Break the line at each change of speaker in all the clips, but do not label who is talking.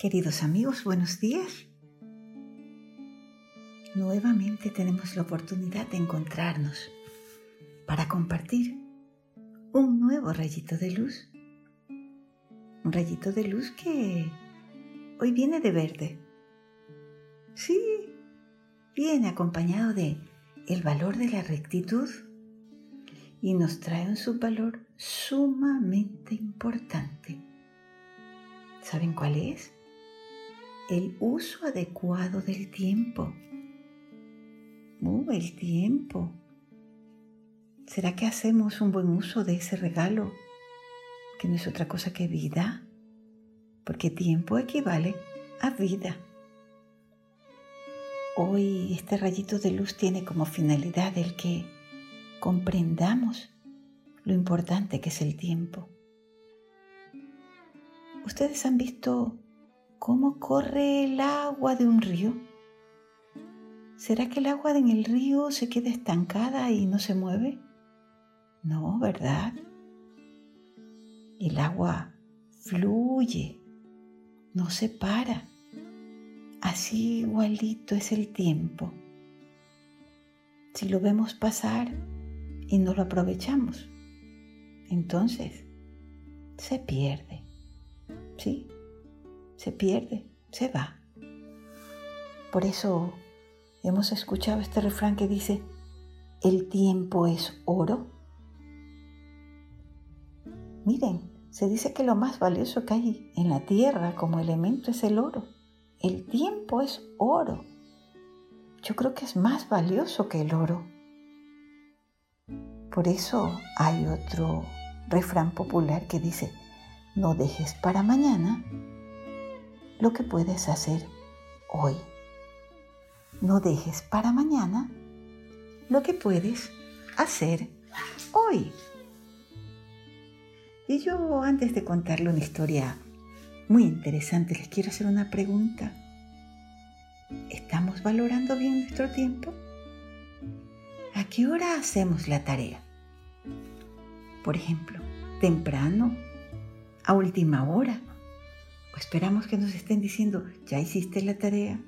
Queridos amigos, buenos días. Nuevamente tenemos la oportunidad de encontrarnos para compartir un nuevo rayito de luz. Un rayito de luz que hoy viene de verde. Sí, viene acompañado de el valor de la rectitud y nos trae un subvalor sumamente importante. ¿Saben cuál es? El uso adecuado del tiempo. Uh, el tiempo. ¿Será que hacemos un buen uso de ese regalo? Que no es otra cosa que vida. Porque tiempo equivale a vida. Hoy este rayito de luz tiene como finalidad el que comprendamos lo importante que es el tiempo. ¿Ustedes han visto cómo corre el agua de un río? ¿Será que el agua en el río se queda estancada y no se mueve? No, ¿verdad? El agua fluye, no se para. Así igualito es el tiempo. Si lo vemos pasar, y no lo aprovechamos, entonces se pierde. ¿Sí? Se pierde, se va. Por eso hemos escuchado este refrán que dice, el tiempo es oro. Miren, se dice que lo más valioso que hay en la tierra como elemento es el oro. El tiempo es oro. Yo creo que es más valioso que el oro. Por eso hay otro refrán popular que dice, no dejes para mañana lo que puedes hacer hoy. No dejes para mañana lo que puedes hacer hoy. Y yo antes de contarle una historia muy interesante, les quiero hacer una pregunta. ¿Estamos valorando bien nuestro tiempo? ¿A qué hora hacemos la tarea? Por ejemplo, temprano, a última hora, esperamos que nos estén diciendo, ya hiciste la tarea.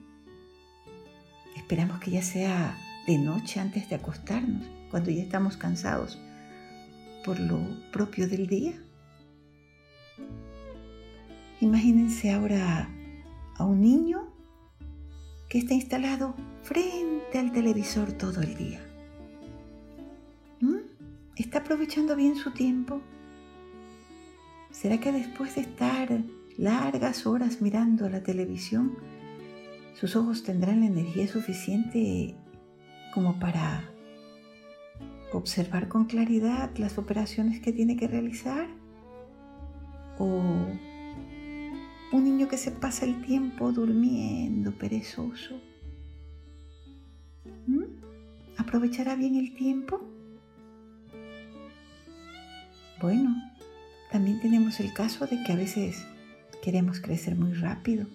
Esperamos que ya sea de noche antes de acostarnos, cuando ya estamos cansados por lo propio del día. Imagínense ahora a un niño que está instalado frente al televisor todo el día. ¿Está aprovechando bien su tiempo? ¿Será que después de estar largas horas mirando la televisión, sus ojos tendrán la energía suficiente como para observar con claridad las operaciones que tiene que realizar? ¿O un niño que se pasa el tiempo durmiendo perezoso? ¿Mm? ¿Aprovechará bien el tiempo? Bueno, también tenemos el caso de que a veces queremos crecer muy rápido.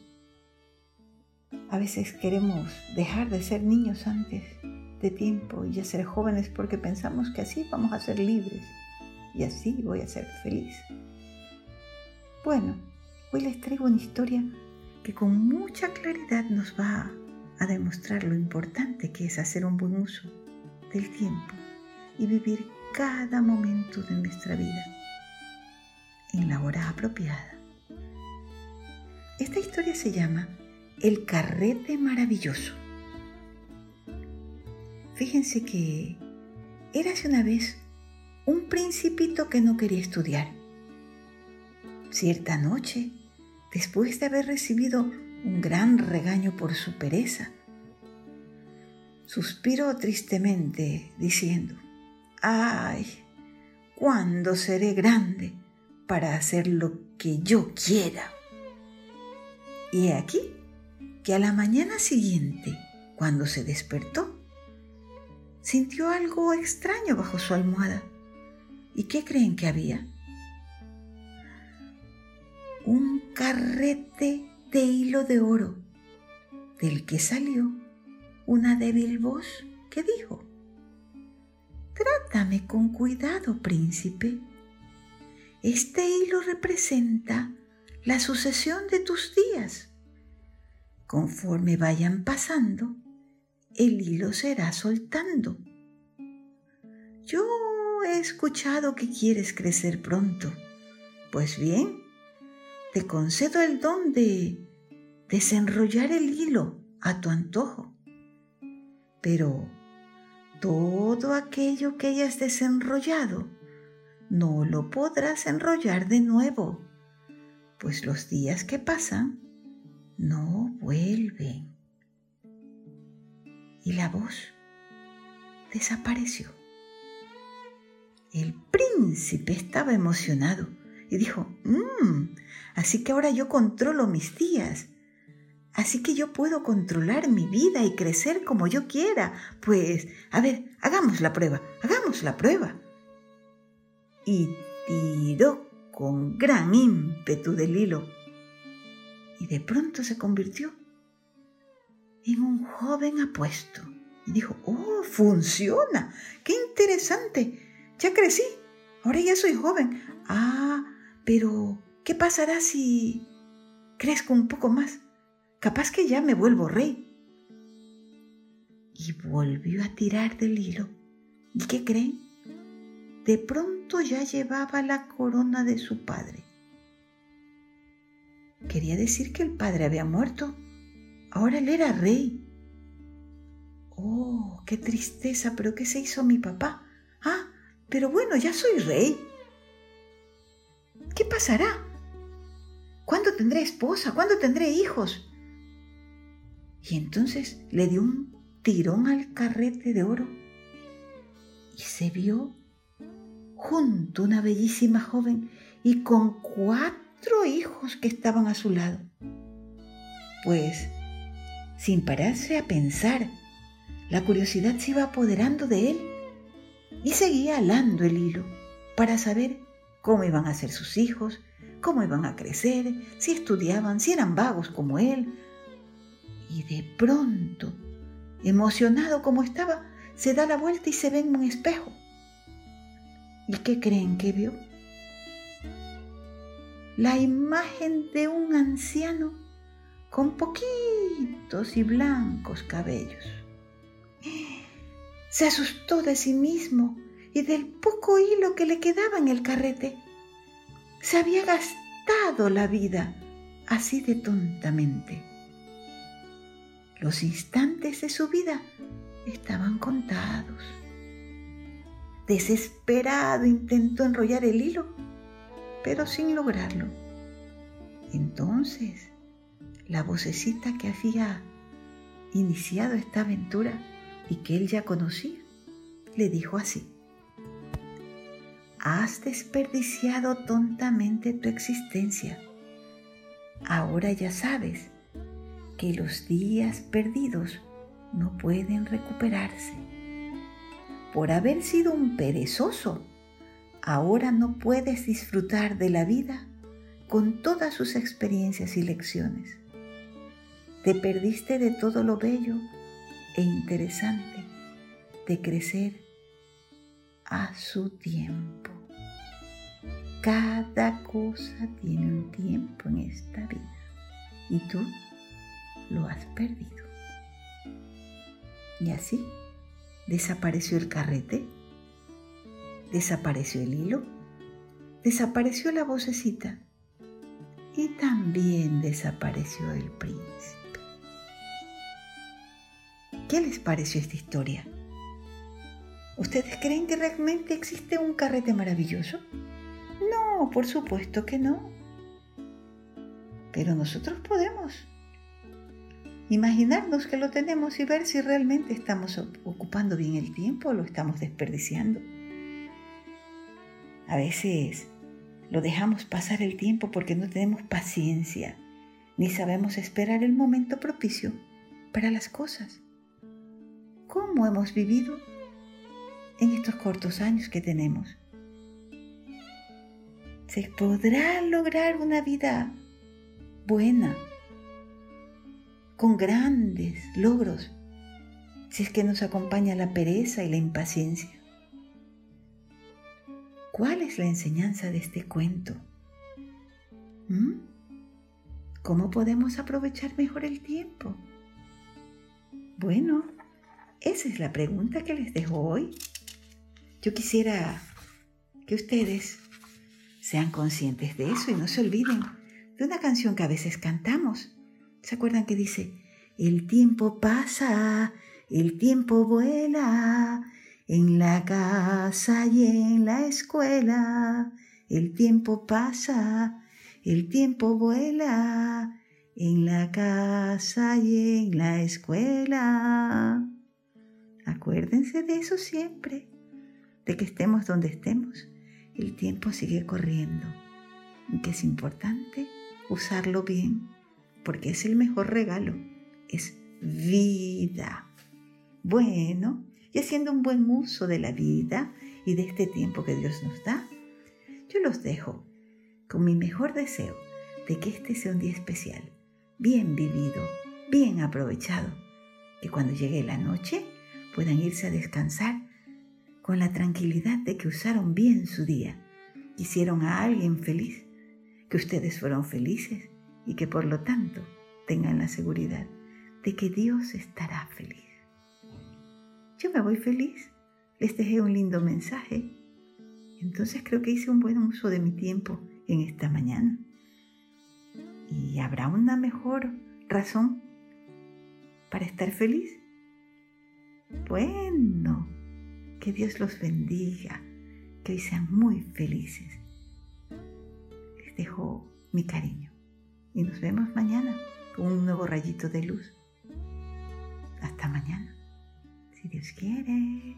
A veces queremos dejar de ser niños antes de tiempo y ser jóvenes porque pensamos que así vamos a ser libres y así voy a ser feliz. Bueno, hoy les traigo una historia que con mucha claridad nos va a demostrar lo importante que es hacer un buen uso del tiempo y vivir cada momento de nuestra vida en la hora apropiada. Esta historia se llama El carrete maravilloso. Fíjense que érase una vez un principito que no quería estudiar. Cierta noche, después de haber recibido un gran regaño por su pereza, suspiró tristemente diciendo, ay, ¿cuándo seré grande para hacer lo que yo quiera? Y aquí que a la mañana siguiente, cuando se despertó, sintió algo extraño bajo su almohada. ¿Y qué creen que había? Un carrete de hilo de oro, del que salió una débil voz que dijo, Trátame con cuidado, príncipe. Este hilo representa la sucesión de tus días. Conforme vayan pasando, el hilo será soltando. Yo he escuchado que quieres crecer pronto. Pues bien, te concedo el don de desenrollar el hilo a tu antojo. Pero todo aquello que hayas desenrollado no lo podrás enrollar de nuevo, pues los días que pasan no vuelven. Y la voz desapareció. El príncipe estaba emocionado y dijo, mmm, así que ahora yo controlo mis días. Así que yo puedo controlar mi vida y crecer como yo quiera. Pues, a ver, hagamos la prueba, hagamos la prueba. Y tiró con gran ímpetu del hilo. Y de pronto se convirtió en un joven apuesto. Y dijo, oh, funciona, qué interesante. Ya crecí, ahora ya soy joven. Ah, pero ¿qué pasará si crezco un poco más? Capaz que ya me vuelvo rey. Y volvió a tirar del hilo. ¿Y qué creen? De pronto ya llevaba la corona de su padre. Quería decir que el padre había muerto. Ahora él era rey. Oh, qué tristeza, pero ¿qué se hizo mi papá? Ah, pero bueno, ya soy rey. ¿Qué pasará? ¿Cuándo tendré esposa? ¿Cuándo tendré hijos? Y entonces le dio un tirón al carrete de oro y se vio junto una bellísima joven y con cuatro hijos que estaban a su lado. Pues, sin pararse a pensar, la curiosidad se iba apoderando de él y seguía alando el hilo para saber cómo iban a ser sus hijos, cómo iban a crecer, si estudiaban, si eran vagos como él, y de pronto, emocionado como estaba, se da la vuelta y se ve en un espejo. ¿Y qué creen que vio? La imagen de un anciano con poquitos y blancos cabellos. Se asustó de sí mismo y del poco hilo que le quedaba en el carrete. Se había gastado la vida así de tontamente. Los instantes de su vida estaban contados. Desesperado intentó enrollar el hilo, pero sin lograrlo. Entonces, la vocecita que había iniciado esta aventura y que él ya conocía, le dijo así, Has desperdiciado tontamente tu existencia. Ahora ya sabes que los días perdidos no pueden recuperarse. Por haber sido un perezoso, ahora no puedes disfrutar de la vida con todas sus experiencias y lecciones. Te perdiste de todo lo bello e interesante de crecer a su tiempo. Cada cosa tiene un tiempo en esta vida. ¿Y tú? lo has perdido. Y así desapareció el carrete, desapareció el hilo, desapareció la vocecita y también desapareció el príncipe. ¿Qué les pareció esta historia? ¿Ustedes creen que realmente existe un carrete maravilloso? No, por supuesto que no. Pero nosotros podemos imaginarnos que lo tenemos y ver si realmente estamos ocupando bien el tiempo o lo estamos desperdiciando. A veces lo dejamos pasar el tiempo porque no tenemos paciencia ni sabemos esperar el momento propicio para las cosas. ¿Cómo hemos vivido en estos cortos años que tenemos? ¿Se podrá lograr una vida buena, con grandes logros si es que nos acompaña la pereza y la impaciencia. ¿Cuál es la enseñanza de este cuento? ¿Mm? ¿Cómo podemos aprovechar mejor el tiempo? Bueno, esa es la pregunta que les dejo hoy. Yo quisiera que ustedes sean conscientes de eso y no se olviden de una canción que a veces cantamos. ¿Se acuerdan que dice, el tiempo pasa, el tiempo vuela, en la casa y en la escuela, el tiempo pasa, el tiempo vuela, en la casa y en la escuela. Acuérdense de eso siempre, de que estemos donde estemos, el tiempo sigue corriendo y que es importante usarlo bien, porque es el mejor regalo, es vida. Bueno, y haciendo un buen uso de la vida y de este tiempo que Dios nos da, yo los dejo con mi mejor deseo de que este sea un día especial, bien vivido, bien aprovechado, que cuando llegue la noche puedan irse a descansar con la tranquilidad de que usaron bien su día, hicieron a alguien feliz, que ustedes fueron felices y que por lo tanto tengan la seguridad de que Dios estará feliz. Yo me voy feliz, les dejé un lindo mensaje, entonces creo que hice un buen uso de mi tiempo en esta mañana. ¿Y habrá una mejor razón para estar feliz? Bueno, que Dios los bendiga, que hoy sean muy felices. Les dejo mi cariño y nos vemos mañana con un nuevo rayito de luz. Hasta mañana, si Dios quiere.